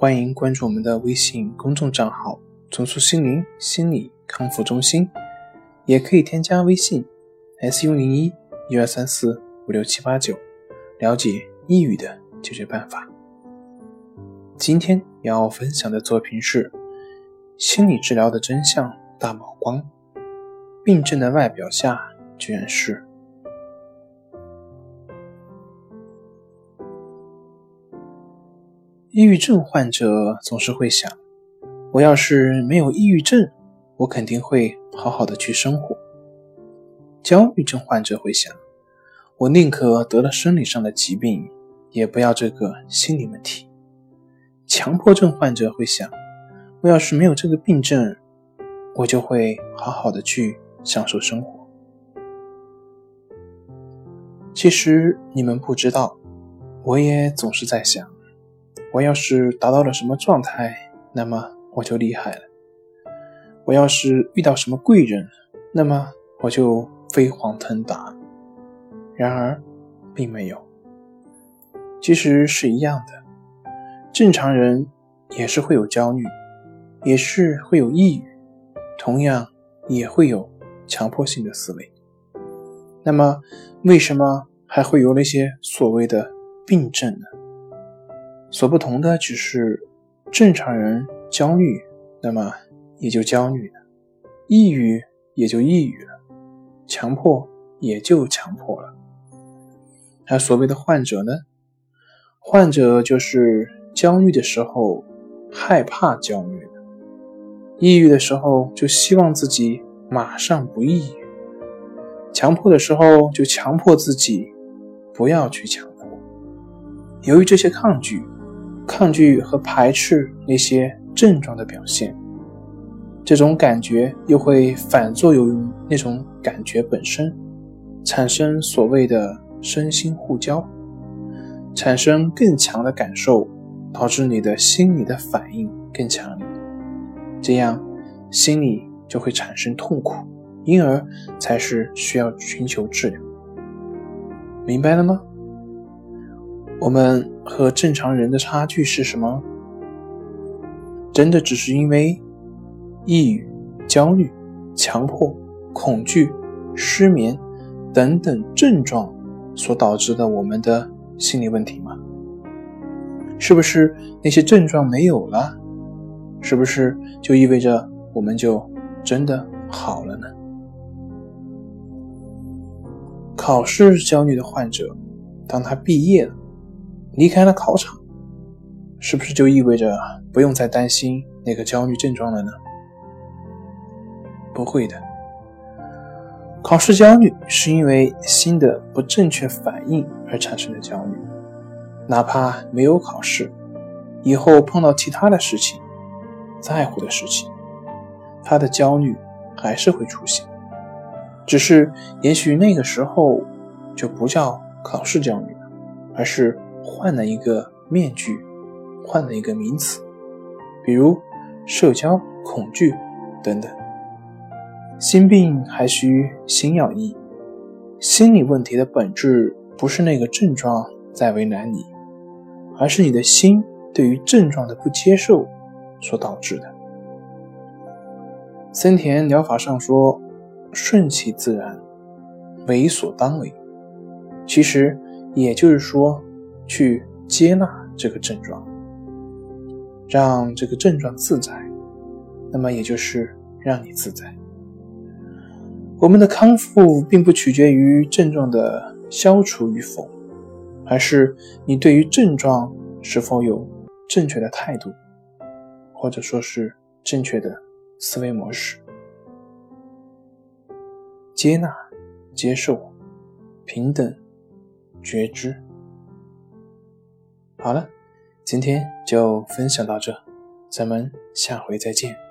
欢迎关注我们的微信公众账号“重塑心灵心理康复中心”，也可以添加微信 “s u 零一一二三四五六七八九”，了解抑郁的解决办法。今天要分享的作品是《心理治疗的真相大曝光》，病症的外表下居然是。抑郁症患者总是会想：我要是没有抑郁症，我肯定会好好的去生活。焦虑症患者会想：我宁可得了生理上的疾病，也不要这个心理问题。强迫症患者会想：我要是没有这个病症，我就会好好的去享受生活。其实你们不知道，我也总是在想。我要是达到了什么状态，那么我就厉害了。我要是遇到什么贵人，那么我就飞黄腾达。然而，并没有。其实是一样的，正常人也是会有焦虑，也是会有抑郁，同样也会有强迫性的思维。那么，为什么还会有那些所谓的病症呢？所不同的只是，正常人焦虑，那么也就焦虑了；抑郁也就抑郁了；强迫也就强迫了。而所谓的患者呢？患者就是焦虑的时候害怕焦虑的，抑郁的时候就希望自己马上不抑郁，强迫的时候就强迫自己不要去强迫。由于这些抗拒。抗拒和排斥那些症状的表现，这种感觉又会反作用于那种感觉本身，产生所谓的身心互交，产生更强的感受，导致你的心理的反应更强烈，这样心里就会产生痛苦，因而才是需要寻求治疗。明白了吗？我们和正常人的差距是什么？真的只是因为抑郁、焦虑、强迫、恐惧、失眠等等症状所导致的我们的心理问题吗？是不是那些症状没有了，是不是就意味着我们就真的好了呢？考试焦虑的患者，当他毕业了。离开了考场，是不是就意味着不用再担心那个焦虑症状了呢？不会的。考试焦虑是因为新的不正确反应而产生的焦虑，哪怕没有考试，以后碰到其他的事情、在乎的事情，他的焦虑还是会出现，只是也许那个时候就不叫考试焦虑了，而是。换了一个面具，换了一个名词，比如社交恐惧等等。心病还需心药医。心理问题的本质不是那个症状在为难你，而是你的心对于症状的不接受所导致的。森田疗法上说：“顺其自然，为所当为。”其实也就是说。去接纳这个症状，让这个症状自在，那么也就是让你自在。我们的康复并不取决于症状的消除与否，而是你对于症状是否有正确的态度，或者说是正确的思维模式。接纳、接受、平等、觉知。好了，今天就分享到这，咱们下回再见。